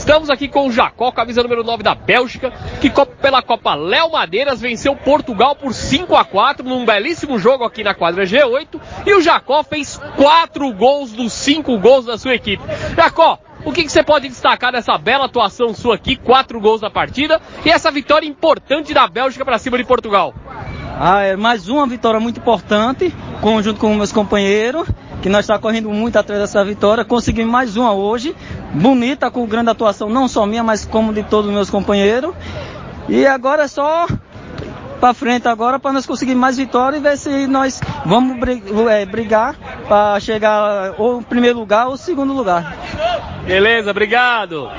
Estamos aqui com o Jacó, camisa número 9 da Bélgica, que pela Copa Léo Madeiras venceu Portugal por 5 a 4 num belíssimo jogo aqui na quadra G8. E o Jacó fez 4 gols dos 5 gols da sua equipe. Jacó, o que, que, você pode destacar dessa bela atuação sua aqui, quatro gols na partida, e essa vitória importante da Bélgica para cima de Portugal? Ah, é mais uma vitória muito importante, conjunto com meus companheiros, que nós está correndo muito atrás dessa vitória. Conseguimos mais uma hoje, bonita, com grande atuação, não só minha, mas como de todos os meus companheiros. E agora é só para frente agora para nós conseguir mais vitórias e ver se nós vamos é, brigar para chegar ou em primeiro lugar ou segundo lugar. Beleza, obrigado.